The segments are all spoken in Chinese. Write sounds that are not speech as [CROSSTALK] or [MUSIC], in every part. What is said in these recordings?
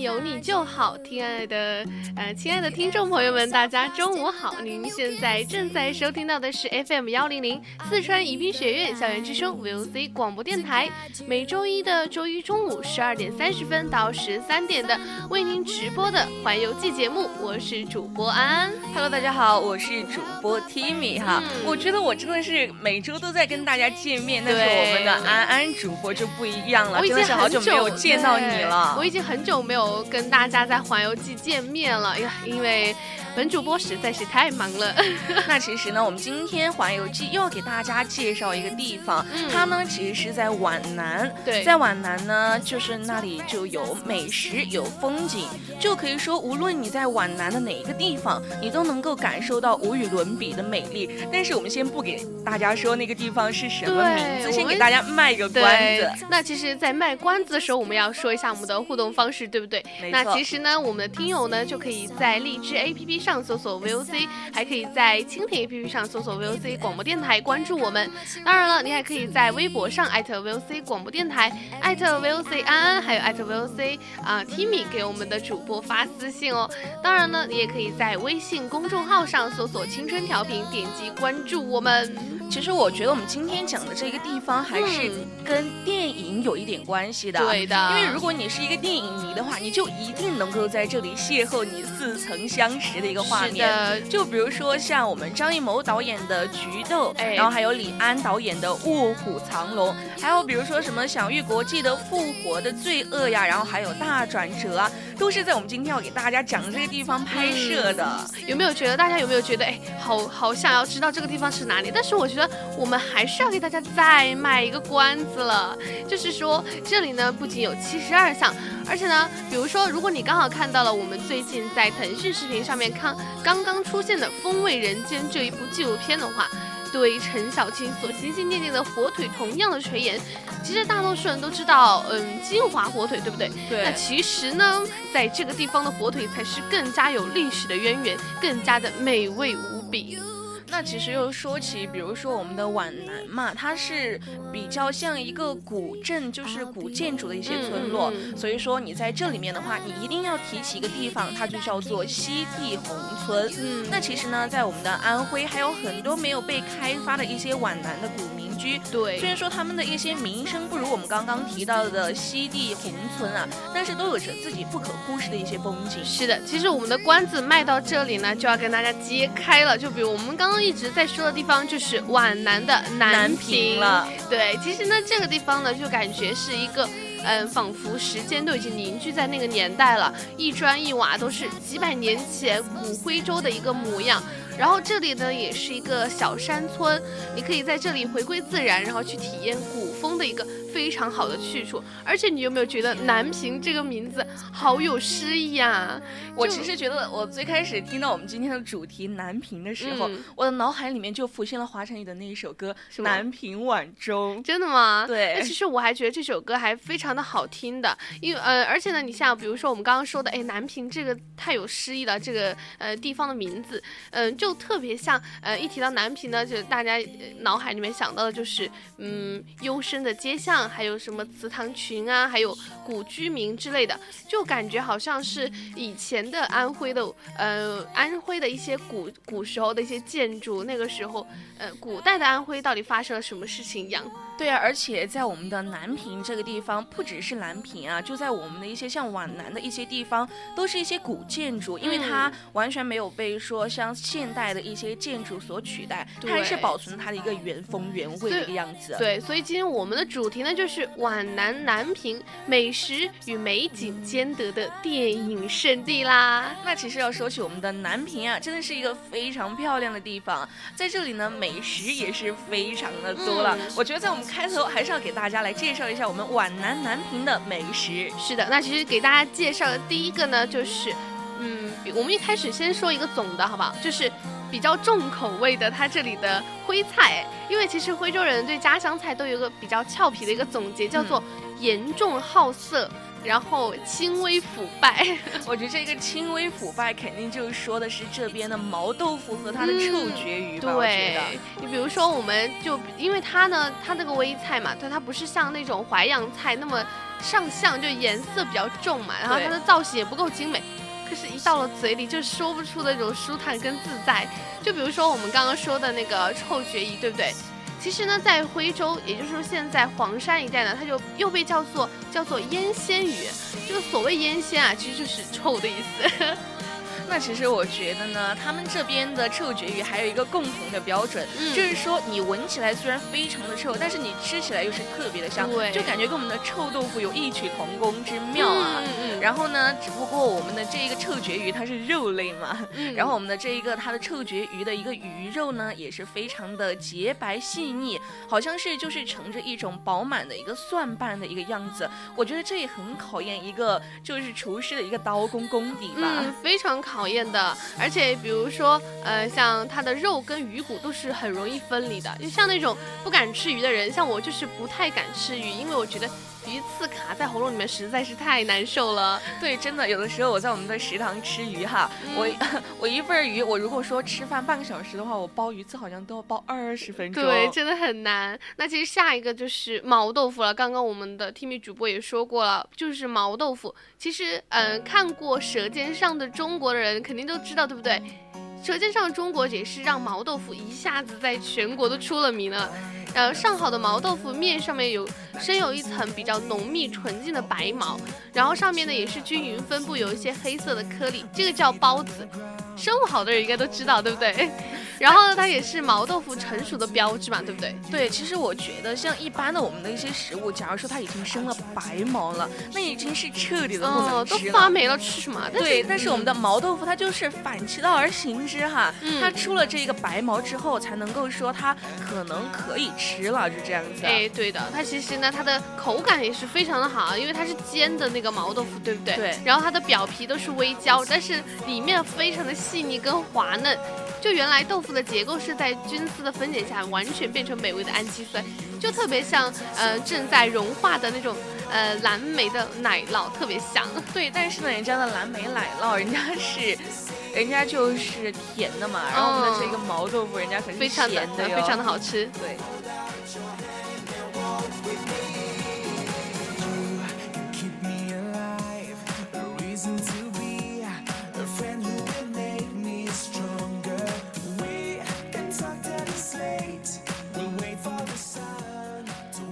有你就好，亲爱的，呃，亲爱的听众朋友们，大家中午好！您现在正在收听到的是 FM 幺零零四川宜宾学院校园之声 VOC 广播电台，每周一的周一中午十二点三十分到十三点的为您直播的环游记节目，我是主播安安。Hello，大家好，我是主播 Timmy 哈。我觉得我真的是每周都在跟大家见面，但是我们的安安主播就不一样了，真的是好久没有见到你了，已经很久没有。跟大家在环游记见面了，因为。本主播实在是太忙了。[LAUGHS] 那其实呢，我们今天环游记又要给大家介绍一个地方，它呢其实是在皖南。对，在皖南呢，就是那里就有美食，有风景，就可以说无论你在皖南的哪一个地方，你都能够感受到无与伦比的美丽。但是我们先不给大家说那个地方是什么名字，先给大家卖个关子。那其实，在卖关子的时候，我们要说一下我们的互动方式，对不对？那其实呢，我们的听友呢就可以在荔枝 APP。上搜索 VOC，还可以在蜻蜓 APP 上搜索 VOC 广播电台，关注我们。当然了，你还可以在微博上艾特 VOC 广播电台，艾特 VOC 安安，还有艾特 VOC 啊 Timmy 给我们的主播发私信哦。当然呢，你也可以在微信公众号上搜索青春调频，点击关注我们。其实我觉得我们今天讲的这个地方还是跟电影有一点关系的。对的，因为如果你是一个电影迷的话，你就一定能够在这里邂逅你似曾相识的一个画面。就比如说像我们张艺谋导演的《菊豆》，然后还有李安导演的《卧虎藏龙》，还有比如说什么享誉国际的《复活的罪恶》呀，然后还有《大转折》啊，都是在我们今天要给大家讲的这个地方拍摄的。有没有觉得大家有没有觉得哎，好好想要知道这个地方是哪里？但是我觉得。我们还是要给大家再卖一个关子了，就是说这里呢不仅有七十二项，而且呢，比如说如果你刚好看到了我们最近在腾讯视频上面看刚刚出现的《风味人间》这一部纪录片的话，对陈小青所心心念念的火腿同样的垂涎，其实大多数人都知道，嗯，金华火腿对不对？对。那其实呢，在这个地方的火腿才是更加有历史的渊源，更加的美味无比。那其实又说起，比如说我们的皖南嘛，它是比较像一个古镇，就是古建筑的一些村落，所以说你在这里面的话，你一定要提起一个地方，它就叫做西递宏村。嗯，那其实呢，在我们的安徽还有很多没有被开发的一些皖南的古民居。对，虽然说他们的一些名声不如我们刚刚提到的西递宏村啊，但是都有着自己不可忽视的一些风景。是的，其实我们的关子卖到这里呢，就要跟大家揭开了。就比如我们刚刚。一直在说的地方就是皖南的南平了。对，其实呢，这个地方呢，就感觉是一个，嗯，仿佛时间都已经凝聚在那个年代了，一砖一瓦都是几百年前古徽州的一个模样。然后这里呢，也是一个小山村，你可以在这里回归自然，然后去体验古风的一个。非常好的去处，而且你有没有觉得南平这个名字好有诗意呀？我其实觉得，我最开始听到我们今天的主题南平的时候，我的脑海里面就浮现了华晨宇的那一首歌《南屏晚钟》。真的吗？[LAUGHS] 对。那其实我还觉得这首歌还非常的好听的，因为呃，而且呢，你像比如说我们刚刚说的，哎，南平这个太有诗意了，这个呃地方的名字，嗯，就特别像呃一提到南平呢，就大家脑海里面想到的就是嗯幽深的街巷。还有什么祠堂群啊，还有古居民之类的，就感觉好像是以前的安徽的，呃，安徽的一些古古时候的一些建筑，那个时候，呃，古代的安徽到底发生了什么事情一样。对啊，而且在我们的南平这个地方，不只是南平啊，就在我们的一些像皖南的一些地方，都是一些古建筑，因为它完全没有被说像现现代的一些建筑所取代，它还是保存它的一个原风原味的一个样子。对，所以今天我们的主题呢，就是皖南南平美食与美景兼得的电影圣地啦。那其实要说起我们的南平啊，真的是一个非常漂亮的地方，在这里呢，美食也是非常的多了。我觉得在我们开头还是要给大家来介绍一下我们皖南南平的美食。是的，那其实给大家介绍的第一个呢，就是。嗯，我们一开始先说一个总的，好不好？就是比较重口味的，它这里的徽菜，因为其实徽州人对家乡菜都有个比较俏皮的一个总结，叫做严重好色。然后轻微腐败，[LAUGHS] 我觉得这个轻微腐败肯定就是说的是这边的毛豆腐和它的臭鳜鱼吧？对，你比如说，我们就因为它呢，它那个微菜嘛，对，它不是像那种淮扬菜那么上相，就颜色比较重嘛，然后它的造型也不够精美。可是，一到了嘴里就说不出的那种舒坦跟自在。就比如说我们刚刚说的那个臭鳜鱼，对不对？其实呢，在徽州，也就是说现在黄山一带呢，它就又被叫做叫做腌鲜鱼。这个所谓腌鲜啊，其实就是臭的意思。[LAUGHS] 那其实我觉得呢，他们这边的臭鳜鱼还有一个共同的标准，就是说你闻起来虽然非常的臭，但是你吃起来又是特别的香，就感觉跟我们的臭豆腐有异曲同工之妙啊。然后呢，只不过我们的这一个臭鳜鱼它是肉类嘛，然后我们的这一个它的臭鳜鱼的一个鱼肉呢，也是非常的洁白细腻，好像是就是盛着一种饱满的一个蒜瓣的一个样子。我觉得这也很考验一个就是厨师的一个刀工功底吧，非常考。验的，而且比如说，呃，像它的肉跟鱼骨都是很容易分离的，就像那种不敢吃鱼的人，像我就是不太敢吃鱼，因为我觉得。鱼刺卡在喉咙里面实在是太难受了。对，真的，有的时候我在我们的食堂吃鱼哈，我 [LAUGHS] 我一份鱼，我如果说吃饭半个小时的话，我剥鱼刺好像都要剥二十分钟。对，真的很难。那其实下一个就是毛豆腐了。刚刚我们的 Timmy 主播也说过了，就是毛豆腐。其实，嗯，看过《舌尖上的中国》的人肯定都知道，对不对？《舌尖上的中国》也是让毛豆腐一下子在全国都出了名了。呃，上好的毛豆腐面上面有深有一层比较浓密纯净的白毛，然后上面呢也是均匀分布有一些黑色的颗粒，这个叫孢子。生物好的人应该都知道，对不对？[LAUGHS] 然后呢，它也是毛豆腐成熟的标志嘛，对不对？对，其实我觉得像一般的我们的一些食物，假如说它已经生了白毛了，那已经是彻底的不能吃了，都发霉了，吃什么？对，但是我们的毛豆腐它就是反其道而行之哈，它出了这个白毛之后，才能够说它可能可以吃了，就这样子。哎，对的，它其实呢，它的口感也是非常的好，因为它是煎的那个毛豆腐，对不对？对。然后它的表皮都是微焦，但是里面非常的细腻跟滑嫩。就原来豆腐的结构是在菌丝的分解下完全变成美味的氨基酸，就特别像呃正在融化的那种呃蓝莓的奶酪，特别香。对，但是呢，人家的蓝莓奶酪，人家是，人家就是甜的嘛，然后我们的这个毛豆腐，人家可是咸的，非常的好吃。对。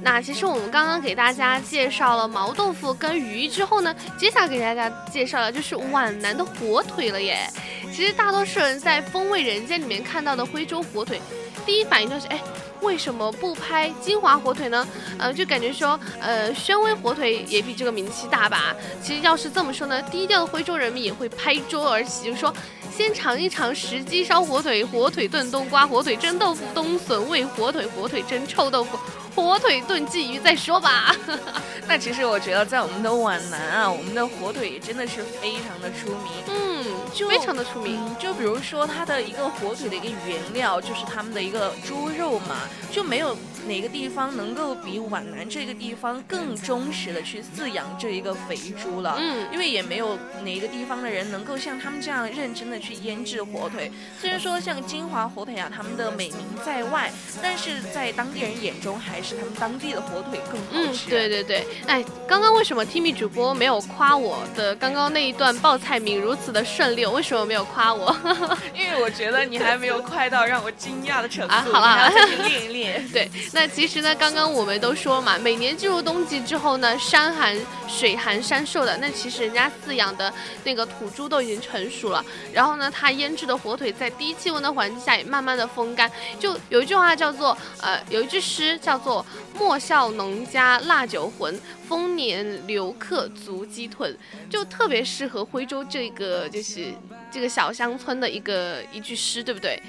那其实我们刚刚给大家介绍了毛豆腐跟鱼之后呢，接下来给大家介绍的就是皖南的火腿了耶。其实大多数人在《风味人间》里面看到的徽州火腿，第一反应就是，哎，为什么不拍金华火腿呢？呃，就感觉说，呃，宣威火腿也比这个名气大吧。其实要是这么说呢，低调的徽州人民也会拍桌而起，就说。先尝一尝石鸡烧火腿、火腿炖冬瓜、火腿蒸豆腐、冬笋味火腿、火腿蒸臭豆腐、火腿炖鲫鱼再说吧。[LAUGHS] 那其实我觉得在我们的皖南啊，我们的火腿也真的是非常的出名。嗯，就非常的出名。就比如说它的一个火腿的一个原料就是他们的一个猪肉嘛，就没有。哪个地方能够比皖南这个地方更忠实的去饲养这一个肥猪了？嗯，因为也没有哪个地方的人能够像他们这样认真的去腌制火腿。虽然说像金华火腿啊，他们的美名在外，但是在当地人眼中还是他们当地的火腿更好吃。嗯，对对对。哎，刚刚为什么 Timmy 主播没有夸我的刚刚那一段报菜名如此的顺溜？为什么没有夸我？[LAUGHS] 因为我觉得你还没有快到让我惊讶的程度。啊，好了，再去 [LAUGHS] 练一练。对，那其实呢，刚刚我们都说嘛，每年进入冬季之后呢，山寒水寒山瘦的，那其实人家饲养的那个土猪都已经成熟了，然后呢，它腌制的火腿在低气温的环境下也慢慢的风干。就有一句话叫做，呃，有一句诗叫做“莫笑农家腊酒浑”。丰年留客足鸡豚，就特别适合徽州这个就是这个小乡村的一个一句诗，对不对？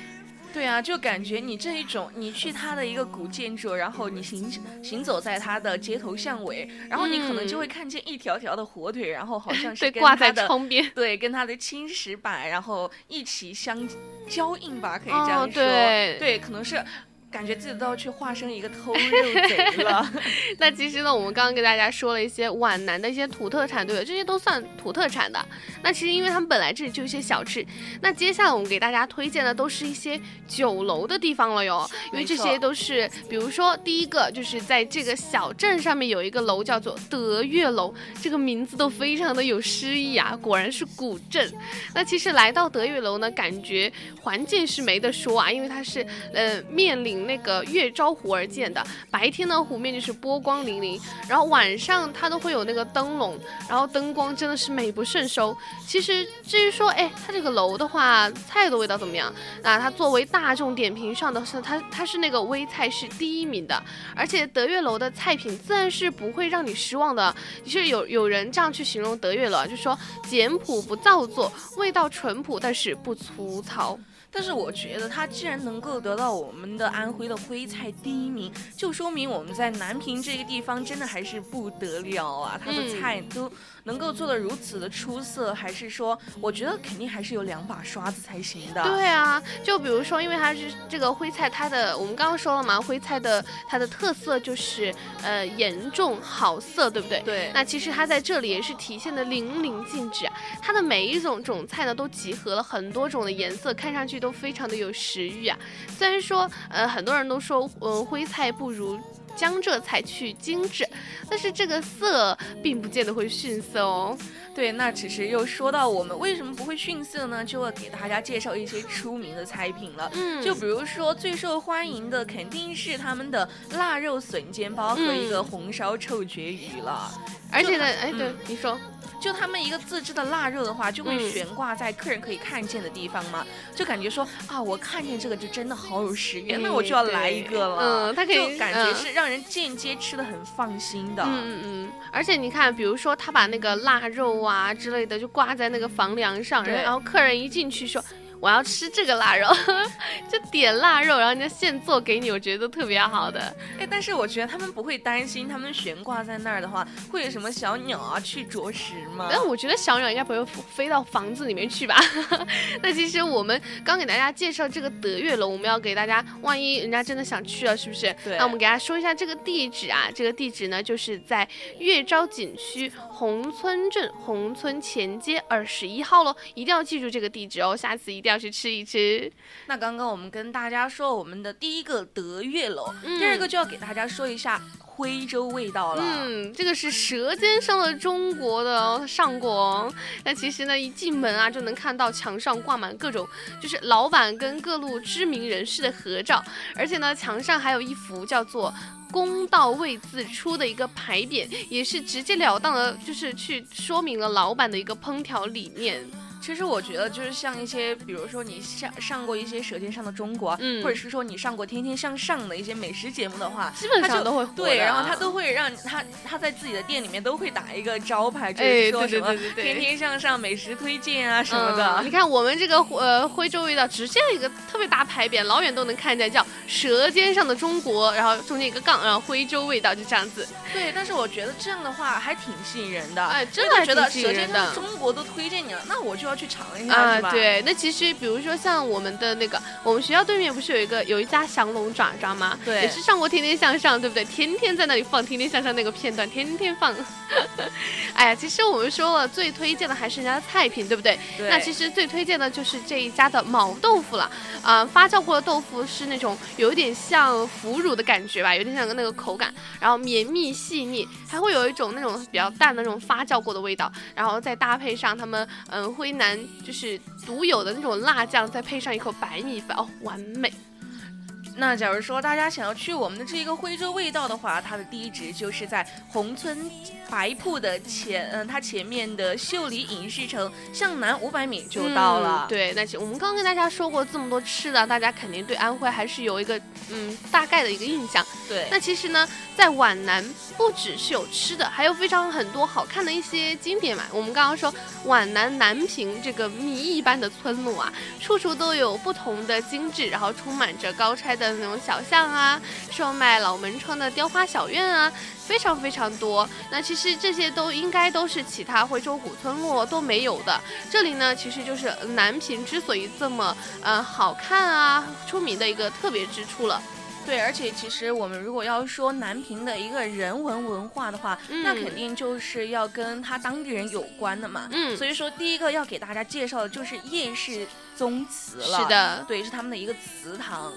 对啊，就感觉你这一种，你去它的一个古建筑，然后你行行走在它的街头巷尾，然后你可能就会看见一条条的火腿，然后好像是挂在窗边，[LAUGHS] 对，跟它的青石板，然后一起相交映吧，可以这样说，对，对，可能是。感觉自己都要去化身一个偷肉贼了。[LAUGHS] 那其实呢，我们刚刚给大家说了一些皖南的一些土特产，对不对？这些都算土特产的。那其实因为他们本来这里就一些小吃。那接下来我们给大家推荐的都是一些酒楼的地方了哟。因为这些都是，比如说第一个就是在这个小镇上面有一个楼叫做德月楼，这个名字都非常的有诗意啊，果然是古镇。那其实来到德月楼呢，感觉环境是没得说啊，因为它是呃面临。那个月照湖而建的，白天呢湖面就是波光粼粼，然后晚上它都会有那个灯笼，然后灯光真的是美不胜收。其实至于说，哎，它这个楼的话，菜的味道怎么样？那它作为大众点评上的是它，它是那个微菜是第一名的，而且德月楼的菜品自然是不会让你失望的。就是有有人这样去形容德月楼，就说简朴不造作，味道淳朴，但是不粗糙。但是我觉得他既然能够得到我们的安徽的徽菜第一名，就说明我们在南平这个地方真的还是不得了啊！他的菜都。能够做的如此的出色，还是说，我觉得肯定还是有两把刷子才行的。对啊，就比如说，因为它是这个徽菜，它的我们刚刚说了嘛，徽菜的它的特色就是呃严重好色，对不对？对。那其实它在这里也是体现的淋漓尽致，它的每一种种菜呢都集合了很多种的颜色，看上去都非常的有食欲啊。虽然说呃很多人都说呃徽菜不如。江浙菜去精致，但是这个色并不见得会逊色哦。对，那其实又说到我们为什么不会逊色呢？就要给大家介绍一些出名的菜品了。嗯，就比如说最受欢迎的肯定是他们的腊肉笋煎包和一个红烧臭鳜鱼了。而且呢，哎，对，你说。就他们一个自制的腊肉的话，就会悬挂在客人可以看见的地方嘛，就感觉说啊，我看见这个就真的好有食欲，那我就要来一个了。嗯，他可以感觉是让人间接吃的很放心的。嗯嗯嗯。而且你看，比如说他把那个腊肉啊之类的就挂在那个房梁上，然后客人一进去说。我要吃这个腊肉，[LAUGHS] 就点腊肉，然后人家现做给你，我觉得都特别好的。哎，但是我觉得他们不会担心，他们悬挂在那儿的话，会有什么小鸟啊去啄食吗？但我觉得小鸟应该不会飞到房子里面去吧。[LAUGHS] 那其实我们刚给大家介绍这个德月楼，我们要给大家，万一人家真的想去了，是不是？对。那我们给大家说一下这个地址啊，这个地址呢就是在岳昭景区宏村镇宏村前街二十一号喽，一定要记住这个地址哦，下次一定。要去吃一吃。那刚刚我们跟大家说我们的第一个德月楼，第二个就要给大家说一下徽州味道了。嗯，这个是《舌尖上的中国》的上过。那其实呢，一进门啊，就能看到墙上挂满各种就是老板跟各路知名人士的合照，而且呢，墙上还有一幅叫做“公道味自出”的一个牌匾，也是直截了当的，就是去说明了老板的一个烹调理念。其实我觉得就是像一些，比如说你上上过一些《舌尖上的中国》，嗯，或者是说你上过《天天向上》的一些美食节目的话，基本上都会对，然后他都会让他他在自己的店里面都会打一个招牌，就是说什么“天天向上美食推荐”啊什么的。你看我们这个呃徽州味道，直接一个特别大牌匾，老远都能看见，叫《舌尖上的中国》，然后中间一个杠，然后徽州味道就这样子。对，但是我觉得这样的话还挺吸引人的，哎，真的觉得《舌尖上的中国》都推荐你了，那我就。要去尝一下，啊，对，那其实比如说像我们的那个，我们学校对面不是有一个有一家降龙爪爪吗？对，也是上过《天天向上》，对不对？天天在那里放《天天向上》那个片段，天天放。[LAUGHS] 哎呀，其实我们说了，最推荐的还是人家的菜品，对不对？对。那其实最推荐的就是这一家的毛豆腐了。啊，发酵过的豆腐是那种有点像腐乳的感觉吧，有点像那个口感，然后绵密细腻，还会有一种那种比较淡的那种发酵过的味道，然后再搭配上他们嗯徽南就是独有的那种辣酱，再配上一口白米饭，哦，完美。那假如说大家想要去我们的这一个徽州味道的话，它的地址就是在宏村白铺的前，嗯，它前面的秀里影视城向南五百米就到了。对，那我们刚刚跟大家说过这么多吃的，大家肯定对安徽还是有一个嗯大概的一个印象。对，那其实呢，在皖南不只是有吃的，还有非常很多好看的一些景点嘛。我们刚刚说皖南南平这个谜一般的村落啊，处处都有不同的精致，然后充满着高拆。的那种小巷啊，售卖老门窗的雕花小院啊，非常非常多。那其实这些都应该都是其他徽州古村落都没有的。这里呢，其实就是南平之所以这么呃好看啊、出名的一个特别之处了。对，而且其实我们如果要说南平的一个人文文化的话，那肯定就是要跟他当地人有关的嘛。嗯，所以说第一个要给大家介绍的就是叶氏宗祠了。是的，对，是他们的一个祠堂。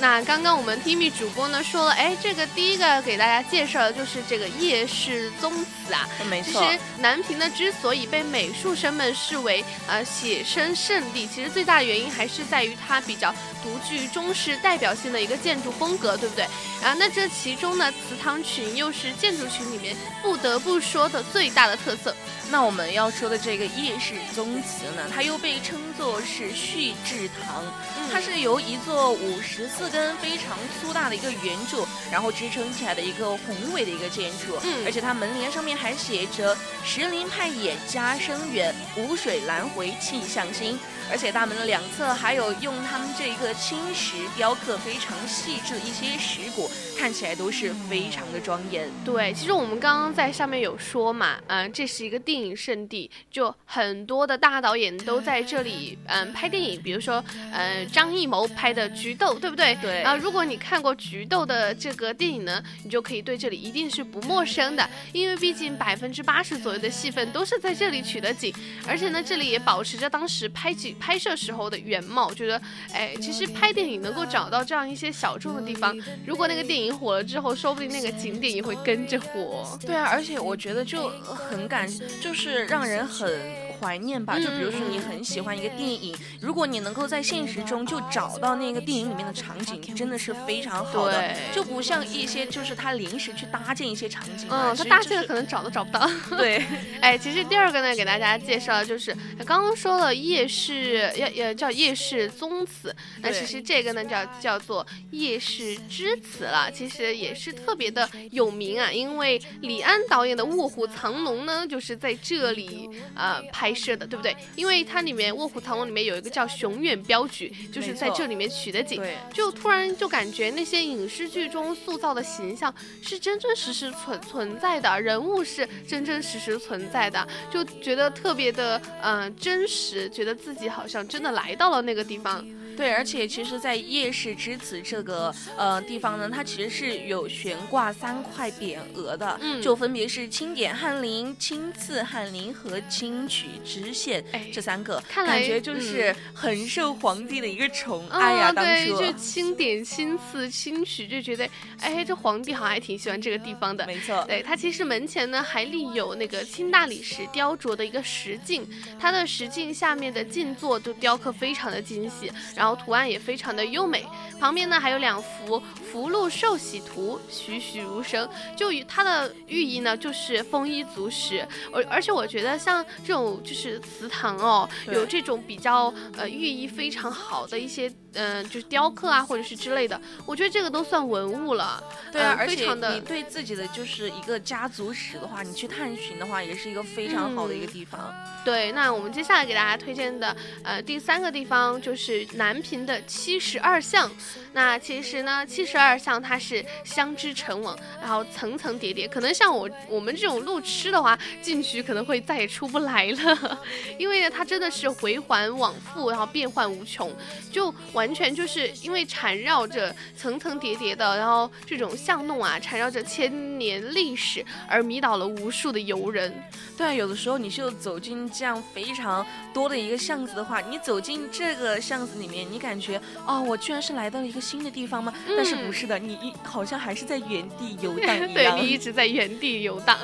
那刚刚我们 Timmy 主播呢说了，哎，这个第一个给大家介绍的就是这个叶氏宗祠啊。没错。其实南平呢之所以被美术生们视为呃写生圣地，其实最大的原因还是在于它比较独具中式代表性的一个建筑风格，对不对？啊，那这其中呢，祠堂群又是建筑群里面不得不说的最大的特色。那我们要说的这个叶氏宗祠呢，它又被称作是旭志堂，它是由一座五十四根非常粗大的一个圆柱，然后支撑起来的一个宏伟的一个建筑，嗯，而且它门帘上面还写着“石林派也家生远，五水来回气象新”。而且大门的两侧还有用他们这一个青石雕刻非常细致的一些石鼓，看起来都是非常的庄严。对，其实我们刚刚在上面有说嘛，嗯，这是一个电影圣地，就很多的大导演都在这里，嗯，拍电影。比如说，嗯，张艺谋拍的《菊豆》，对不对？对。然后，如果你看过《菊豆》的这个电影呢，你就可以对这里一定是不陌生的，因为毕竟百分之八十左右的戏份都是在这里取的景，而且呢，这里也保持着当时拍景。拍摄时候的原貌，觉得，哎，其实拍电影能够找到这样一些小众的地方，如果那个电影火了之后，说不定那个景点也会跟着火。对啊，而且我觉得就很感，就就是让人很。怀念吧，就比如说你很喜欢一个电影，如果你能够在现实中就找到那个电影里面的场景，真的是非常好的，就不像一些就是他临时去搭建一些场景，嗯，他搭建的可能找都找不到。对，[LAUGHS] 哎，其实第二个呢，给大家介绍的就是刚刚说了夜市，要要叫夜市宗祠，那其实这个呢叫叫做夜市之祠了，其实也是特别的有名啊，因为李安导演的《卧虎藏龙》呢就是在这里呃拍。拍摄的对不对？因为它里面《卧虎藏龙》里面有一个叫熊远镖局，就是在这里面取的景。就突然就感觉那些影视剧中塑造的形象是真真实实存存在的，人物是真真实实存在的，就觉得特别的嗯真实，觉得自己好像真的来到了那个地方。对，而且其实，在夜市之子这个呃地方呢，它其实是有悬挂三块匾额的，嗯，就分别是钦点翰林、钦赐翰林和钦取知县这三个，看感觉就是很受皇帝的一个宠爱呀。当对，就钦点、钦赐、钦取，就觉得哎，这皇帝好像还挺喜欢这个地方的。没错，对他其实门前呢还立有那个清大理石雕琢的一个石镜，它的石镜下面的镜座都雕刻非常的精细，然后。然后图案也非常的优美，旁边呢还有两幅福禄寿喜图，栩栩如生。就它的寓意呢，就是丰衣足食。而而且我觉得像这种就是祠堂哦，有这种比较呃寓意非常好的一些嗯，就是雕刻啊，或者是之类的，我觉得这个都算文物了。对啊，而且你对自己的就是一个家族史的话，你去探寻的话，也是一个非常好的一个地方。对，那我们接下来给大家推荐的，呃，第三个地方就是南平的七十二巷。那其实呢，七十二巷它是相知成网，然后层层叠叠，可能像我我们这种路痴的话，进去可能会再也出不来了，[LAUGHS] 因为呢，它真的是回环往复，然后变幻无穷，就完全就是因为缠绕着层层叠叠的，然后这种巷弄啊，缠绕着千年历史，而迷倒了无数的游人。对，有的时候你就走进这样非常多的一个巷子的话，你走进这个巷子里面，你感觉哦，我居然是来到了一个新的地方吗？但是不是的，你一好像还是在原地游荡 [LAUGHS] 一样。对你一直在原地游荡。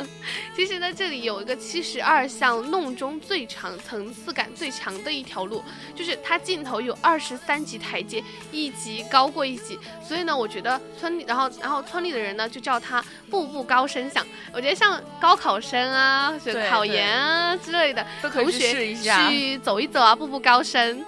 其实呢，这里有一个七十二巷弄中最长、层次感最强的一条路，就是它尽头有二十三级台阶，一级高过一级。所以呢，我觉得村里，然后然后村里的人呢就叫它步步高升巷。我觉得像高考生啊，考研啊之类的同学去走一走啊，步步高升。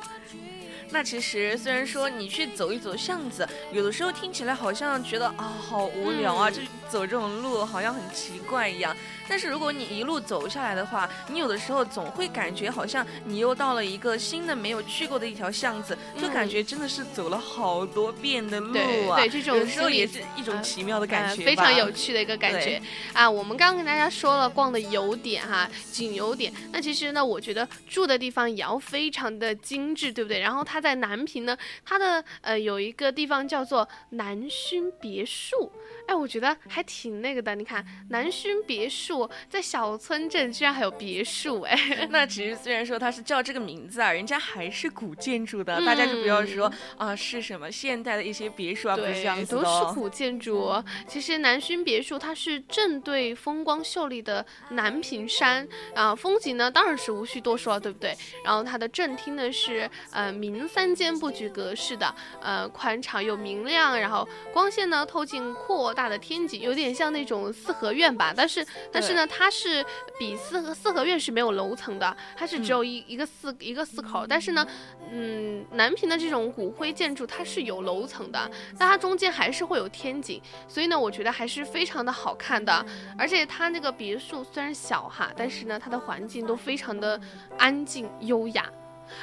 那其实虽然说你去走一走巷子，有的时候听起来好像觉得啊好无聊啊，就走这种路好像很奇怪一样。但是如果你一路走下来的话，你有的时候总会感觉好像你又到了一个新的没有去过的一条巷子，就感觉真的是走了好多遍的路啊。对，这种有时候也是一种奇妙的感觉，非常有趣的一个感觉啊。我们刚刚跟大家说了逛的有点哈，景有点。那其实呢，我觉得住的地方也要非常的精致，对不对？然后它在南平呢，它的呃有一个地方叫做南薰别墅。哎，我觉得还挺那个的。你看，南薰别墅在小村镇居然还有别墅，哎，那其实虽然说它是叫这个名字啊，人家还是古建筑的，大家就不要说啊是什么现代的一些别墅啊，不是这样子的，都是古建筑。其实南薰别墅它是正对风光秀丽的南屏山啊，风景呢当然是无需多说，对不对？然后它的正厅呢是呃明三间布局格式的，呃宽敞又明亮，然后光线呢透进阔。大的天井有点像那种四合院吧，但是但是呢，它是比四合四合院是没有楼层的，它是只有一一个四一个四口。但是呢，嗯，南平的这种骨灰建筑它是有楼层的，但它中间还是会有天井，所以呢，我觉得还是非常的好看的。而且它那个别墅虽然小哈，但是呢，它的环境都非常的安静优雅，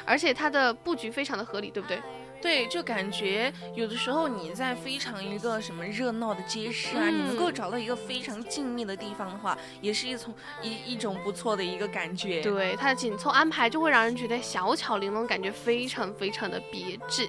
而且它的布局非常的合理，对不对？对，就感觉有的时候你在非常一个什么热闹的街市啊，你能够找到一个非常静谧的地方的话，也是一从一一种不错的一个感觉。对，它的紧凑安排就会让人觉得小巧玲珑，感觉非常非常的别致。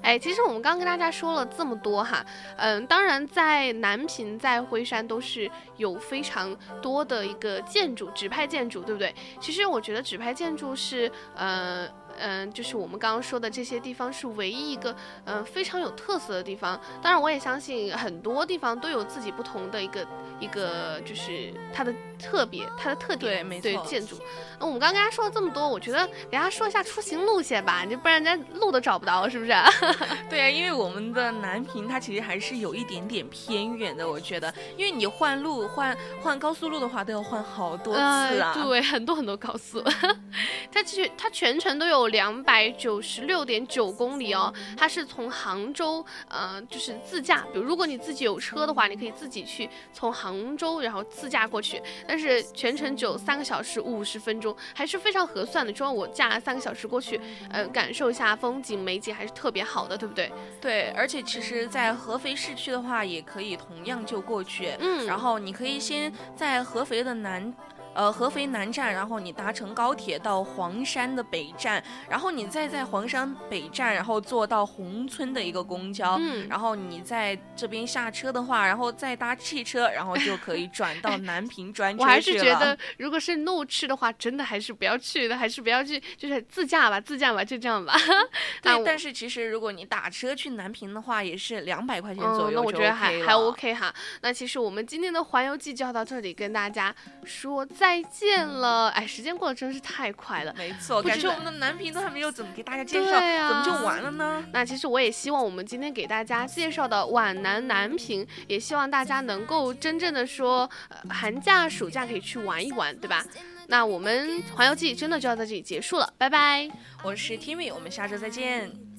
哎，其实我们刚刚跟大家说了这么多哈，嗯，当然在南平在辉山都是有非常多的一个建筑，指派建筑，对不对？其实我觉得指派建筑是，呃。嗯，就是我们刚刚说的这些地方是唯一一个嗯非常有特色的地方。当然，我也相信很多地方都有自己不同的一个一个，就是它的特别、它的特点。对，没错。建筑。那我们刚刚跟大家说了这么多，我觉得给大家说一下出行路线吧，就不然人家路都找不到，是不是？[LAUGHS] 对啊，因为我们的南平它其实还是有一点点偏远的，我觉得，因为你换路换换高速路的话，都要换好多次啊。对，很多很多高速。[LAUGHS] 它其实它全程都有。两百九十六点九公里哦，它是从杭州，呃，就是自驾。比如如果你自己有车的话，你可以自己去从杭州，然后自驾过去。但是全程只有三个小时五十分钟，还是非常合算的。说我驾三个小时过去，呃，感受一下风景美景，还是特别好的，对不对？对，而且其实，在合肥市区的话，也可以同样就过去。嗯，然后你可以先在合肥的南。呃，合肥南站，然后你搭乘高铁到黄山的北站，然后你再在黄山北站，然后坐到宏村的一个公交，嗯，然后你在这边下车的话，然后再搭汽车，然后就可以转到 [LAUGHS] 南平专车我还是觉得，如果是路痴的话，真的还是不要去的，还是不要去，就是自驾吧，自驾吧，就这样吧。[LAUGHS] 对，但是其实如果你打车去南平的话，也是两百块钱左右，那我觉得还还 OK 哈。那其实我们今天的环游记就要到这里，跟大家说。再见了，哎，时间过得真是太快了。没错，感觉我们的南屏都还没有怎么给大家介绍，怎么就完了呢？那其实我也希望我们今天给大家介绍的皖南南屏，也希望大家能够真正的说，寒假暑假可以去玩一玩，对吧？那我们环游记真的就要在这里结束了，拜拜。我是 Timmy，我们下周再见。